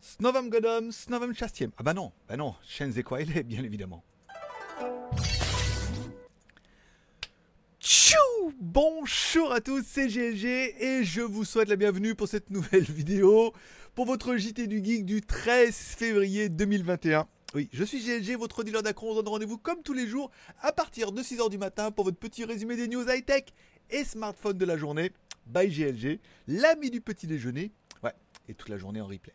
Snovam Godom, Snovam Chastiem. Ah bah non, bah non, Shenze est, bien évidemment. Tchou Bonjour à tous, c'est GLG et je vous souhaite la bienvenue pour cette nouvelle vidéo pour votre JT du Geek du 13 février 2021. Oui, je suis GLG, votre dealer d'accro. On se donne rendez-vous comme tous les jours à partir de 6h du matin pour votre petit résumé des news high-tech et smartphone de la journée. By GLG, l'ami du petit déjeuner. Ouais, et toute la journée en replay.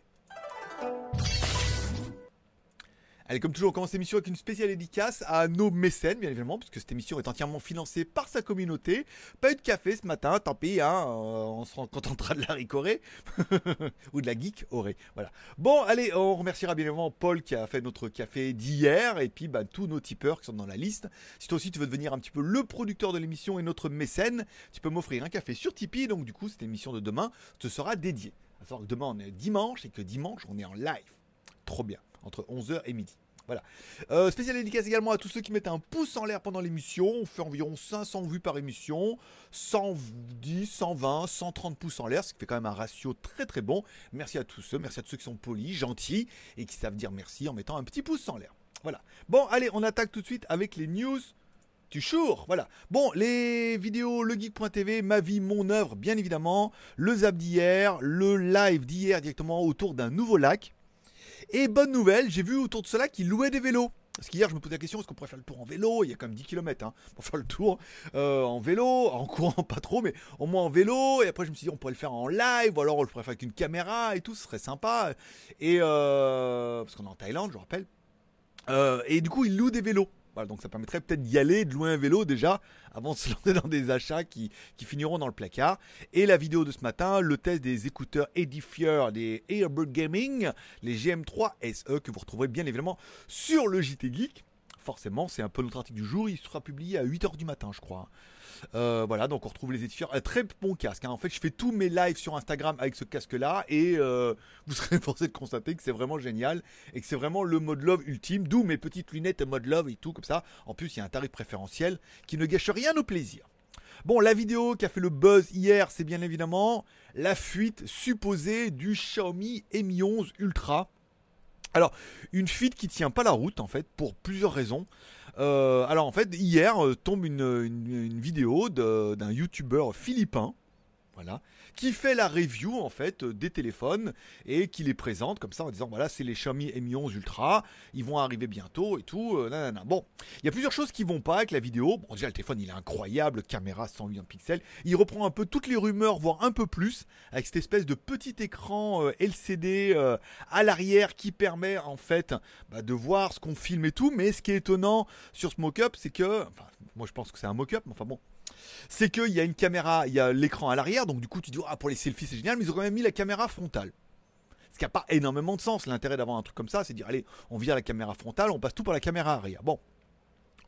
Allez, comme toujours, on commence l'émission avec une spéciale dédicace à nos mécènes, bien évidemment, parce que cette émission est entièrement financée par sa communauté. Pas eu de café ce matin, tant pis, hein, euh, on se contentera de la ricorée, ou de la geek orée. Voilà. Bon, allez, on remerciera bien évidemment Paul qui a fait notre café d'hier, et puis bah, tous nos tipeurs qui sont dans la liste. Si toi aussi tu veux devenir un petit peu le producteur de l'émission et notre mécène, tu peux m'offrir un café sur Tipeee, donc du coup, cette émission de demain te sera dédiée. À savoir que demain on est dimanche, et que dimanche on est en live. Trop bien entre 11h et midi. Voilà. Euh, spécial dédicace également à tous ceux qui mettent un pouce en l'air pendant l'émission. On fait environ 500 vues par émission. 110, 120, 130 pouces en l'air, ce qui fait quand même un ratio très très bon. Merci à tous ceux, merci à tous ceux qui sont polis, gentils et qui savent dire merci en mettant un petit pouce en l'air. Voilà. Bon, allez, on attaque tout de suite avec les news tu chour, voilà. Bon, les vidéos, legeek.tv, ma vie, mon œuvre, bien évidemment. Le zap d'hier, le live d'hier directement autour d'un nouveau lac. Et bonne nouvelle, j'ai vu autour de cela qu'ils louaient des vélos. Parce qu'hier, je me posais la question, est-ce qu'on pourrait faire le tour en vélo? Il y a quand même 10 km hein, pour faire le tour euh, en vélo, en courant pas trop, mais au moins en vélo. Et après, je me suis dit, on pourrait le faire en live, ou alors on le pourrait faire avec une caméra et tout, ce serait sympa. Et euh, parce qu'on est en Thaïlande, je rappelle. Euh, et du coup, ils louent des vélos. Voilà, donc ça permettrait peut-être d'y aller, de louer un vélo déjà, avant de se lancer dans des achats qui, finiront dans le placard. Et la vidéo de ce matin, le test des écouteurs Edifier, des Airbird Gaming, les GM3 SE, que vous retrouverez bien évidemment sur le JT Geek. Forcément, c'est un peu notre article du jour, il sera publié à 8h du matin, je crois. Euh, voilà, donc on retrouve les Edifier. Un très bon casque. Hein. En fait, je fais tous mes lives sur Instagram avec ce casque-là et euh, vous serez forcé de constater que c'est vraiment génial et que c'est vraiment le mode love ultime. D'où mes petites lunettes mode love et tout comme ça. En plus, il y a un tarif préférentiel qui ne gâche rien au plaisir. Bon, la vidéo qui a fait le buzz hier, c'est bien évidemment la fuite supposée du Xiaomi Mi 11 Ultra. Alors, une fuite qui tient pas la route en fait pour plusieurs raisons. Euh, alors en fait, hier euh, tombe une, une vidéo d'un youtubeur philippin qui fait la review en fait euh, des téléphones et qui les présente comme ça en disant voilà c'est les Xiaomi Mi 11 Ultra, ils vont arriver bientôt et tout. Euh, bon, il y a plusieurs choses qui vont pas avec la vidéo. Bon déjà le téléphone il est incroyable, caméra 100 millions de pixels. Il reprend un peu toutes les rumeurs, voire un peu plus, avec cette espèce de petit écran euh, LCD à l'arrière qui permet en fait bah, de voir ce qu'on filme et tout. Mais ce qui est étonnant sur ce mock-up, c'est que, enfin, moi je pense que c'est un mock-up, mais enfin bon, c'est qu'il y a une caméra, il y a l'écran à l'arrière, donc du coup tu dis ah pour les selfies c'est génial, mais ils ont même mis la caméra frontale. Ce qui n'a pas énormément de sens. L'intérêt d'avoir un truc comme ça, c'est de dire allez, on vire la caméra frontale, on passe tout par la caméra arrière. Bon.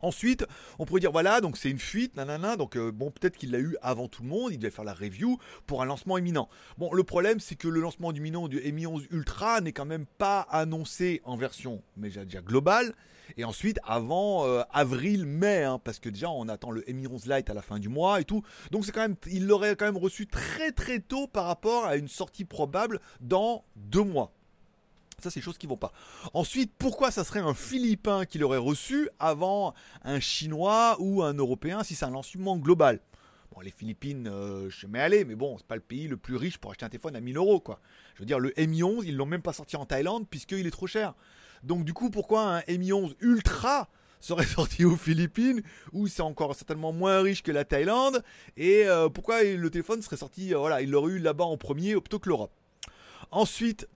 Ensuite, on pourrait dire voilà, donc c'est une fuite, nanana, donc euh, bon, peut-être qu'il l'a eu avant tout le monde, il devait faire la review pour un lancement imminent. Bon, le problème, c'est que le lancement imminent du Mi 11 Ultra n'est quand même pas annoncé en version, mais déjà globale, et ensuite, avant euh, avril-mai, hein, parce que déjà on attend le Mi 11 Lite à la fin du mois et tout. Donc c'est quand même, il l'aurait quand même reçu très très tôt par rapport à une sortie probable dans deux mois. Ça, c'est des choses qui vont pas. Ensuite, pourquoi ça serait un Philippin qui l'aurait reçu avant un Chinois ou un Européen si c'est un lancement global? Bon, les Philippines, euh, je mets aller, mais bon, c'est pas le pays le plus riche pour acheter un téléphone à 1000 euros, quoi. Je veux dire, le Mi 11, ils l'ont même pas sorti en Thaïlande puisqu'il est trop cher. Donc du coup, pourquoi un Mi 11 Ultra serait sorti aux Philippines, où c'est encore certainement moins riche que la Thaïlande, et euh, pourquoi le téléphone serait sorti, euh, voilà, il l'aurait eu là-bas en premier plutôt que l'Europe? Ensuite,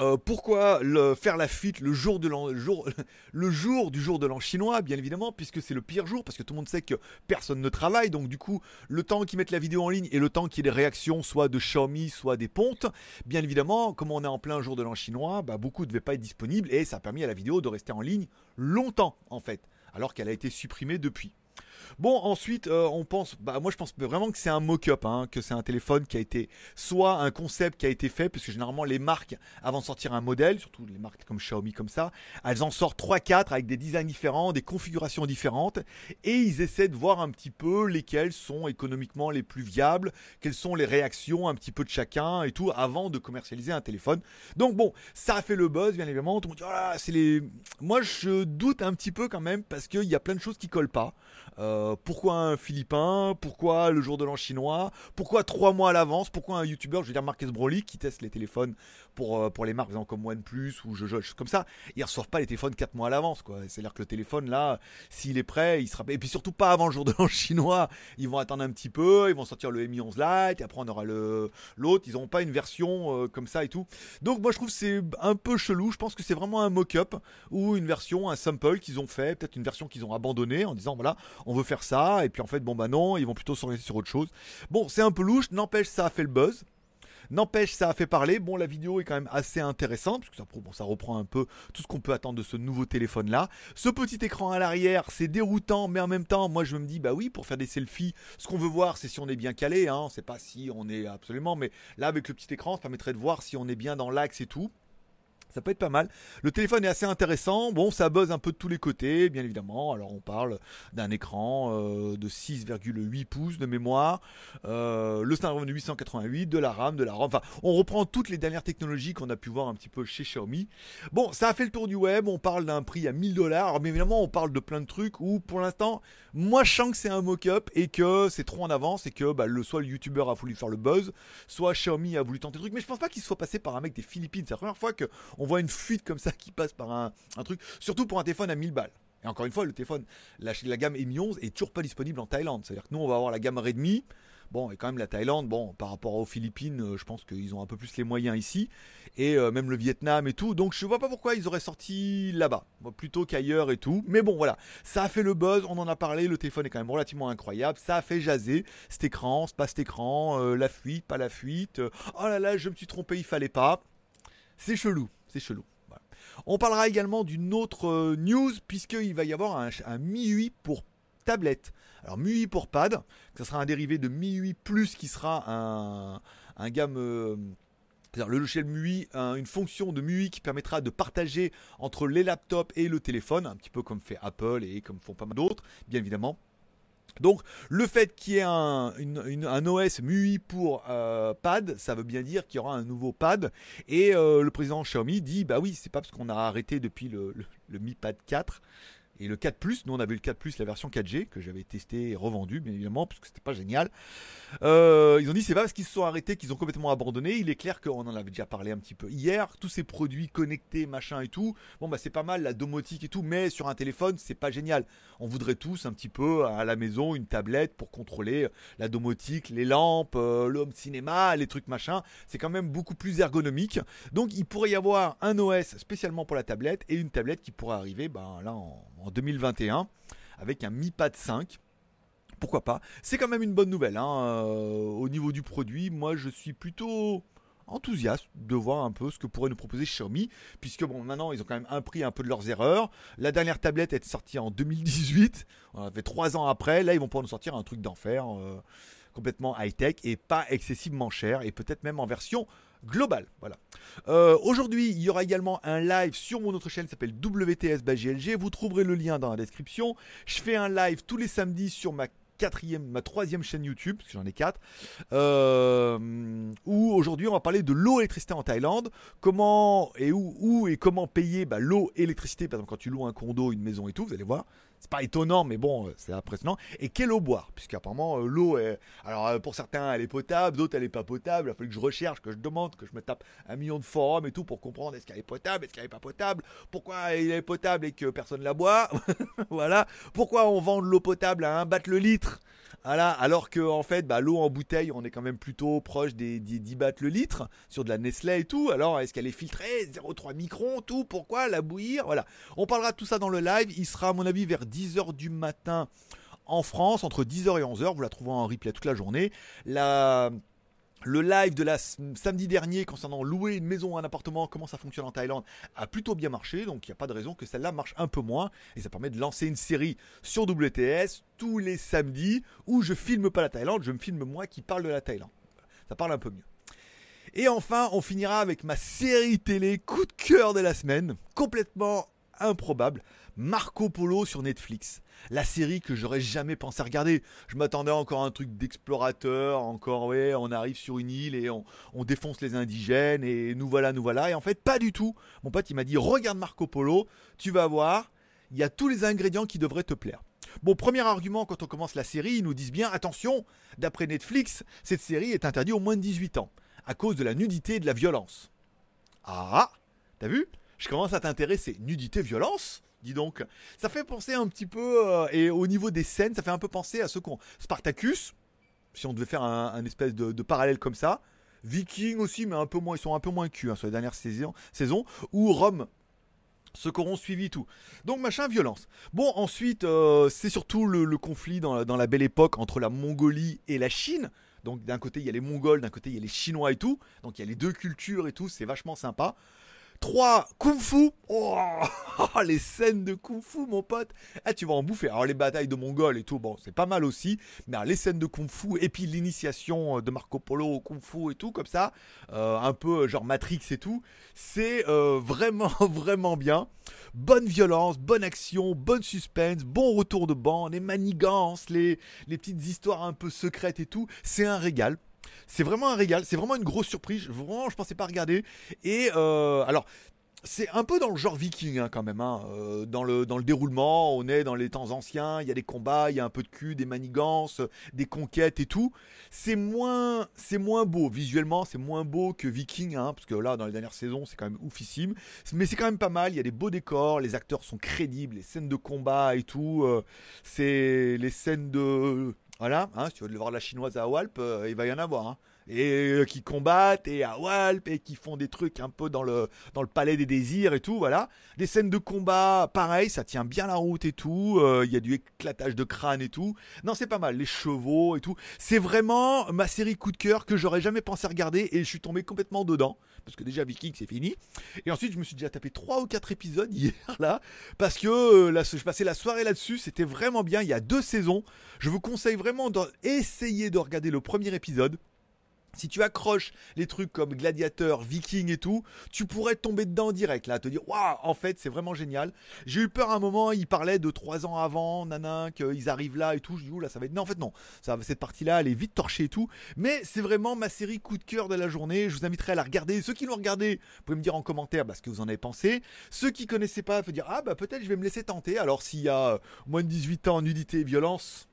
euh, pourquoi faire la fuite le jour, de du jour de l'an chinois, bien évidemment, puisque c'est le pire jour, parce que tout le monde sait que personne ne travaille, donc du coup, le temps qu'ils mettent la vidéo en ligne et le temps qu'il y ait des réactions, soit de Xiaomi, soit des pontes, bien évidemment, comme on est en plein jour de l'an chinois, bah, beaucoup ne devaient pas être disponibles, et ça a permis à la vidéo de rester en ligne longtemps, en fait, alors qu'elle a été supprimée depuis. Bon, ensuite, euh, on pense, bah, moi je pense vraiment que c'est un mock-up, hein, que c'est un téléphone qui a été soit un concept qui a été fait, puisque généralement les marques, avant de sortir un modèle, surtout les marques comme Xiaomi comme ça, elles en sortent 3-4 avec des designs différents, des configurations différentes, et ils essaient de voir un petit peu lesquels sont économiquement les plus viables, quelles sont les réactions un petit peu de chacun et tout, avant de commercialiser un téléphone. Donc bon, ça a fait le buzz, bien évidemment. Oh c'est les. Moi, je doute un petit peu quand même parce qu'il y a plein de choses qui collent pas. Euh, pourquoi un Philippin? Pourquoi le jour de l'an chinois? Pourquoi trois mois à l'avance? Pourquoi un YouTuber, je veux dire Marcus Broly, qui teste les téléphones pour, euh, pour les marques comme OnePlus ou je, je, comme ça, ils reçoivent pas les téléphones quatre mois à l'avance. quoi. C'est-à-dire que le téléphone, là, s'il est prêt, il sera. Et puis surtout pas avant le jour de l'an chinois. Ils vont attendre un petit peu, ils vont sortir le Mi 11 Lite, et après on aura l'autre. Ils n'auront pas une version euh, comme ça et tout. Donc moi je trouve c'est un peu chelou. Je pense que c'est vraiment un mock-up ou une version, un sample qu'ils ont fait, peut-être une version qu'ils ont abandonnée en disant voilà, on veut faire ça, et puis en fait, bon bah non, ils vont plutôt s'orienter sur autre chose. Bon, c'est un peu louche, n'empêche, ça a fait le buzz. N'empêche, ça a fait parler. Bon, la vidéo est quand même assez intéressante, parce que ça, ça reprend un peu tout ce qu'on peut attendre de ce nouveau téléphone-là. Ce petit écran à l'arrière, c'est déroutant, mais en même temps, moi je me dis, bah oui, pour faire des selfies, ce qu'on veut voir, c'est si on est bien calé, hein. C'est pas si on est absolument, mais là, avec le petit écran, ça permettrait de voir si on est bien dans l'axe et tout. Ça peut être pas mal. Le téléphone est assez intéressant. Bon, ça buzz un peu de tous les côtés, bien évidemment. Alors, on parle d'un écran euh, de 6,8 pouces de mémoire, euh, le Snapdragon 888, de la RAM, de la ROM. Enfin, on reprend toutes les dernières technologies qu'on a pu voir un petit peu chez Xiaomi. Bon, ça a fait le tour du web. On parle d'un prix à 1000 dollars. Mais évidemment, on parle de plein de trucs où, pour l'instant, moi, je sens que c'est un mock-up et que c'est trop en avance et que bah, le, soit le YouTuber a voulu faire le buzz, soit Xiaomi a voulu tenter le truc. Mais je pense pas qu'il soit passé par un mec des Philippines. C'est la première fois que on voit une fuite comme ça qui passe par un, truc, surtout pour un téléphone à 1000 balles. Et encore une fois, le téléphone, la, la gamme Mi 11 est toujours pas disponible en Thaïlande. C'est-à-dire que nous, on va avoir la gamme Redmi. Bon, et quand même la Thaïlande, bon, par rapport aux Philippines, euh, je pense qu'ils ont un peu plus les moyens ici. Et euh, même le Vietnam et tout. Donc je vois pas pourquoi ils auraient sorti là-bas, plutôt qu'ailleurs et tout. Mais bon, voilà, ça a fait le buzz, on en a parlé, le téléphone est quand même relativement incroyable. Ça a fait jaser cet écran, pas cet écran, euh, la fuite, pas la fuite. oh là là, je me suis trompé, il fallait pas. C'est chelou, chelou. On parlera également d'une autre euh, news, puisqu'il va y avoir un, un MIUI pour tablette. Alors MIUI pour pad, ça sera un dérivé de MIUI Plus qui sera un, un gamme... Euh, c'est-à-dire le logiciel MUI, une fonction de MUI qui permettra de partager entre les laptops et le téléphone, un petit peu comme fait Apple et comme font pas mal d'autres, bien évidemment. Donc le fait qu'il y ait un, OS MUI pour euh, pad, ça veut bien dire qu'il y aura un nouveau pad. Et euh, le président Xiaomi dit bah oui, c'est pas parce qu'on a arrêté depuis le, le Mi Pad 4 et le 4 Plus, nous on avait le 4 Plus, la version 4G, que j'avais testé et revendu, bien évidemment, parce que c'était pas génial. Euh, ils ont dit c'est pas parce qu'ils se sont arrêtés qu'ils ont complètement abandonné. Il est clair qu'on en avait déjà parlé un petit peu hier. Tous ces produits connectés, machin et tout. Bon bah c'est pas mal, la domotique et tout, mais sur un téléphone c'est pas génial. On voudrait tous un petit peu à la maison une tablette pour contrôler la domotique, les lampes, euh, cinéma, les trucs machin. C'est quand même beaucoup plus ergonomique. Donc il pourrait y avoir un OS spécialement pour la tablette et une tablette qui pourrait arriver ben, là en en 2021 avec un Mi Pad 5 pourquoi pas? C'est quand même une bonne nouvelle. Hein, euh, au niveau du produit, moi je suis plutôt enthousiaste de voir un peu ce que pourrait nous proposer Xiaomi, puisque bon maintenant ils ont quand même appris un peu de leurs erreurs. La dernière tablette est sortie en 2018, on a fait trois ans après, là ils vont pouvoir nous sortir un truc d'enfer, euh, complètement high-tech et pas excessivement cher, et peut-être même en version global. Voilà. Euh, aujourd'hui, il y aura également un live sur mon autre chaîne qui s'appelle WTS. Vous trouverez le lien dans la description. Je fais un live tous les samedis sur ma quatrième, ma troisième chaîne YouTube, parce que j'en ai quatre, euh, où aujourd'hui on va parler de l'eau et en Thaïlande, comment et où, où et comment payer bah, l'eau et l'électricité, par exemple quand tu loues un condo, une maison et tout, vous allez voir, c'est pas étonnant, mais bon, euh, c'est impressionnant. Et quelle eau boire? Puisqu'apparemment, euh, l'eau est. Alors, euh, pour certains, elle est potable, d'autres, elle est pas potable. Il a fallu que je recherche, que je demande, que je me tape un million de forums et tout pour comprendre est-ce qu'elle est potable, est-ce qu'elle est pas potable, pourquoi elle est potable et que personne la boit. voilà. Pourquoi on vend de l'eau potable à un bat le litre? Voilà, alors que en fait, bah, l'eau en bouteille, on est quand même plutôt proche des, 10 bahts le litre sur de la Nestlé et tout. Alors, est-ce qu'elle est filtrée? 0,3 microns, tout Pourquoi la bouillir? Voilà. On parlera de tout ça dans le live. Il sera, à mon avis, vers 10h du matin en France, entre 10h et 11h. Vous la trouverez en replay toute la journée. La le live de la samedi dernier concernant louer une maison ou un appartement, comment ça fonctionne en Thaïlande, a plutôt bien marché. Donc il n'y a pas de raison que celle-là marche un peu moins. Et ça permet de lancer une série sur WTS tous les samedis où je filme pas la Thaïlande, je me filme moi qui parle de la Thaïlande. Ça parle un peu mieux. Et enfin, on finira avec ma série télé coup de cœur de la semaine, complètement improbable, Marco Polo sur Netflix la série que j'aurais jamais pensé regarder. Je m'attendais encore à un truc d'explorateur, encore, ouais, on arrive sur une île et on, défonce les indigènes et nous voilà, nous voilà. Et en fait, pas du tout. Mon pote, il m'a dit, regarde Marco Polo, tu vas voir, il y a tous les ingrédients qui devraient te plaire. Bon, premier argument, quand on commence la série, ils nous disent bien, attention, d'après Netflix, cette série est interdite aux moins de 18 ans, à cause de la nudité et de la violence. Ah, t'as vu? Je commence à t'intéresser. Nudité, violence? Dis donc. Ça fait penser un petit peu, euh, et au niveau des scènes, ça fait un peu penser à ce qu'on. Spartacus, si on devait faire un, espèce de, parallèle comme ça. Viking aussi, mais un peu moins, ils sont un peu moins cul hein, sur les dernières saisons. Ou Rome, ceux qu'auront suivi tout. Donc machin, violence. Bon, ensuite, euh, c'est surtout le, conflit dans, dans, la belle époque entre la Mongolie et la Chine. Donc d'un côté, il y a les Mongols, d'un côté, il y a les Chinois et tout. Donc il y a les deux cultures et tout, c'est vachement sympa. 3. Kung Fu. Oh, les scènes de Kung Fu, mon pote. Ah, tu vas en bouffer. Alors, les batailles de Mongols et tout, bon, c'est pas mal aussi. Mais les scènes de Kung Fu et puis l'initiation de Marco Polo au Kung Fu et tout, comme ça, euh, un peu genre Matrix et tout, c'est euh, vraiment, vraiment bien. Bonne violence, bonne action, bonne suspense, bon retour de bande, les manigances, les petites histoires un peu secrètes et tout. C'est un régal. C'est vraiment un régal, c'est vraiment une grosse surprise. Vraiment, je pensais pas regarder. Et euh, alors, c'est un peu dans le genre viking hein, quand même. Hein. Euh, dans, le, dans le déroulement, on est dans les temps anciens, il y a des combats, il y a un peu de cul, des manigances, des conquêtes et tout. C'est moins, c'est moins beau visuellement, c'est moins beau que Viking, hein, parce que là dans les dernières saisons c'est quand même oufissime. Mais c'est quand même pas mal. Il y a des beaux décors, les acteurs sont crédibles, les scènes de combat et tout. Euh, c'est les scènes de voilà, hein, si tu veux voir la chinoise à Walp, euh, il va y en avoir. Hein. Et euh, qui combattent et à Walp et qui font des trucs un peu dans le, dans le palais des désirs et tout, voilà. Des scènes de combat, pareil, ça tient bien la route et tout. Euh, il y a du éclatage de crâne et tout. Non, c'est pas mal, les chevaux et tout. C'est vraiment ma série coup de cœur que j'aurais jamais pensé regarder et je suis tombé complètement dedans. Parce que déjà Viking c'est fini. Et ensuite je me suis déjà tapé 3 ou 4 épisodes hier là. Parce que là, je passais la soirée là-dessus. C'était vraiment bien. Il y a deux saisons. Je vous conseille vraiment d'essayer de regarder le premier épisode. Si tu accroches les trucs comme Gladiateur, Viking et tout, tu pourrais tomber dedans direct là, te dire waouh, en fait c'est vraiment génial. J'ai eu peur à un moment, il parlait de trois ans avant, nanan, qu'ils arrivent là et tout. Je dis là ça va être non en fait non, ça cette partie là elle est vite torchée et tout. Mais c'est vraiment ma série coup de cœur de la journée. Je vous inviterai à la regarder. Ceux qui l'ont regardé, vous pouvez me dire en commentaire bah, ce que vous en avez pensé. Ceux qui connaissaient pas, faut dire ah bah peut-être je vais me laisser tenter. Alors s'il y a moins de 18 ans, nudité et violence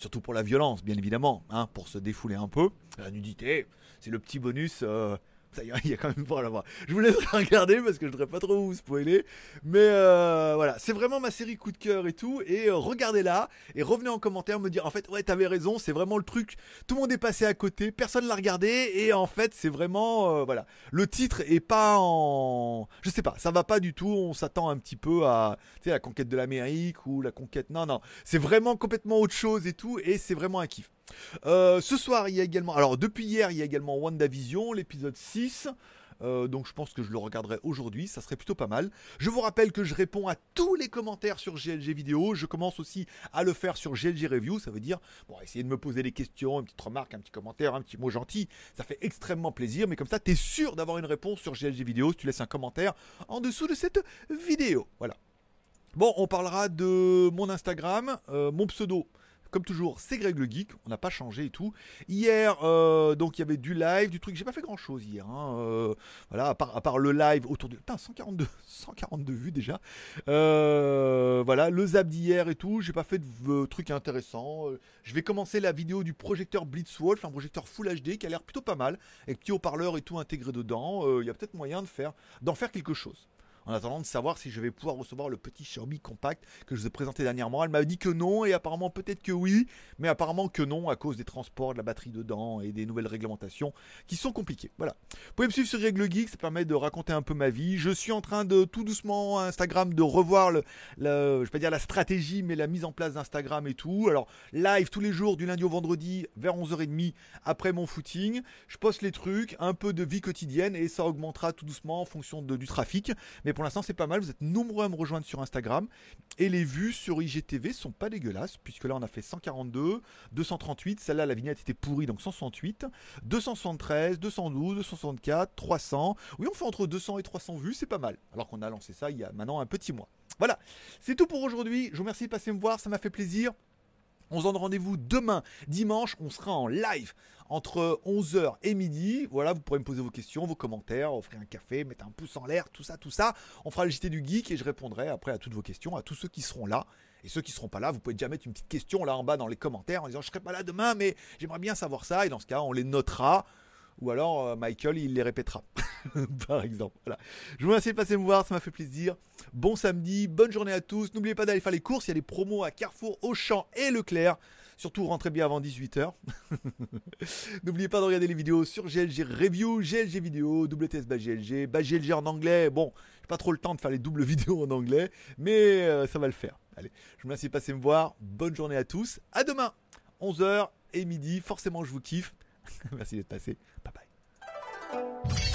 surtout pour la violence, bien évidemment, hein, pour se défouler un peu. La nudité, c'est le petit bonus euh, il y a quand même pas à la Je vous laisse regarder parce que je voudrais pas trop vous spoiler. Mais euh, voilà, c'est vraiment ma série coup de cœur et tout. Et euh, regardez-la et revenez en commentaire me dire en fait, ouais, t'avais raison, c'est vraiment le truc. Tout le monde est passé à côté, personne l'a regardé. Et en fait, c'est vraiment. Euh, voilà. Le titre est pas en. Je sais pas, ça va pas du tout. On s'attend un petit peu à la conquête de l'Amérique ou la conquête. Non, non. C'est vraiment complètement autre chose et tout. Et c'est vraiment un kiff. Euh, ce soir, il y a également. Alors, depuis hier, il y a également WandaVision, l'épisode 6. Euh, donc je pense que je le regarderai aujourd'hui, ça serait plutôt pas mal. Je vous rappelle que je réponds à tous les commentaires sur GLG vidéo. Je commence aussi à le faire sur GLG Review. Ça veut dire, bon, essayez de me poser des questions, une petite remarque, un petit commentaire, un petit mot gentil. Ça fait extrêmement plaisir. Mais comme ça, tu es sûr d'avoir une réponse sur GLG vidéo si tu laisses un commentaire en dessous de cette vidéo. Voilà. Bon, on parlera de mon Instagram, euh, mon pseudo comme toujours, c'est Greg le Geek, on n'a pas changé et tout. Hier, euh, donc il y avait du live, du truc, j'ai pas fait grand chose hier. Hein, euh, voilà, à part, le live autour de. Putain, 142, 142 vues déjà. Euh, voilà, le zap d'hier et tout, j'ai pas fait de trucs intéressants. je vais commencer la vidéo du projecteur Blitzwolf, un projecteur Full HD qui a l'air plutôt pas mal, avec petit haut-parleur et tout intégré dedans. Il y a peut-être moyen d'en faire quelque chose. En attendant de savoir si je vais pouvoir recevoir le petit Xiaomi compact que je vous ai présenté dernièrement. Elle m'a dit que non et apparemment peut-être que oui, mais apparemment que non à cause des transports, de la batterie dedans et des nouvelles réglementations qui sont compliquées. Voilà. Vous pouvez me suivre sur Règle Geek, ça permet de raconter un peu ma vie. Je suis en train de tout doucement Instagram de revoir le, je vais pas dire la stratégie, mais la mise en place d'Instagram et tout. Alors live tous les jours du lundi au vendredi vers 11h30 après mon footing. Je poste les trucs, un peu de vie quotidienne et ça augmentera tout doucement en fonction du trafic. Mais pour l'instant c'est pas mal. Vous êtes nombreux à me rejoindre sur Instagram et les vues sur IGTV sont pas dégueulasses puisque là on a fait 142, 238. Celle-là la vignette était pourrie donc 168, 273, 212, 264, 300. Oui on fait entre 200 et 300 vues, c'est pas mal. Alors qu'on a lancé ça il y a maintenant un petit mois. Voilà, c'est tout pour aujourd'hui. Je vous remercie de passer me voir, ça m'a fait plaisir. On se donne rendez-vous demain, dimanche. On sera en live entre 11h et midi. Voilà, vous pourrez me poser vos questions, vos commentaires, offrir un café, mettre un pouce en l'air, tout ça, tout ça. On fera le JT du Geek et je répondrai après à toutes vos questions, à tous ceux qui seront là. Et ceux qui seront pas là, vous pouvez déjà mettre une petite question là en bas dans les commentaires en disant je serai pas là demain, mais j'aimerais bien savoir ça. Et dans ce cas, on les notera. Ou alors euh, Michael, il les répétera. Par exemple. Voilà. Je vous remercie de passer me voir, ça m'a fait plaisir. Bon samedi, bonne journée à tous. N'oubliez pas d'aller faire les courses, il y a des promos à Carrefour, Auchan et Leclerc. Surtout rentrez bien avant 18h. N'oubliez pas de regarder les vidéos sur GLG Review, GLG Vidéo, WTS bas GLG, bas GLG en anglais. Bon, j'ai pas trop le temps de faire les doubles vidéos en anglais, mais euh, ça va le faire. Allez, je vous remercie de passer me voir. Bonne journée à tous. À demain, 11h et midi. Forcément, je vous kiffe. Merci d'être passé. Bye bye.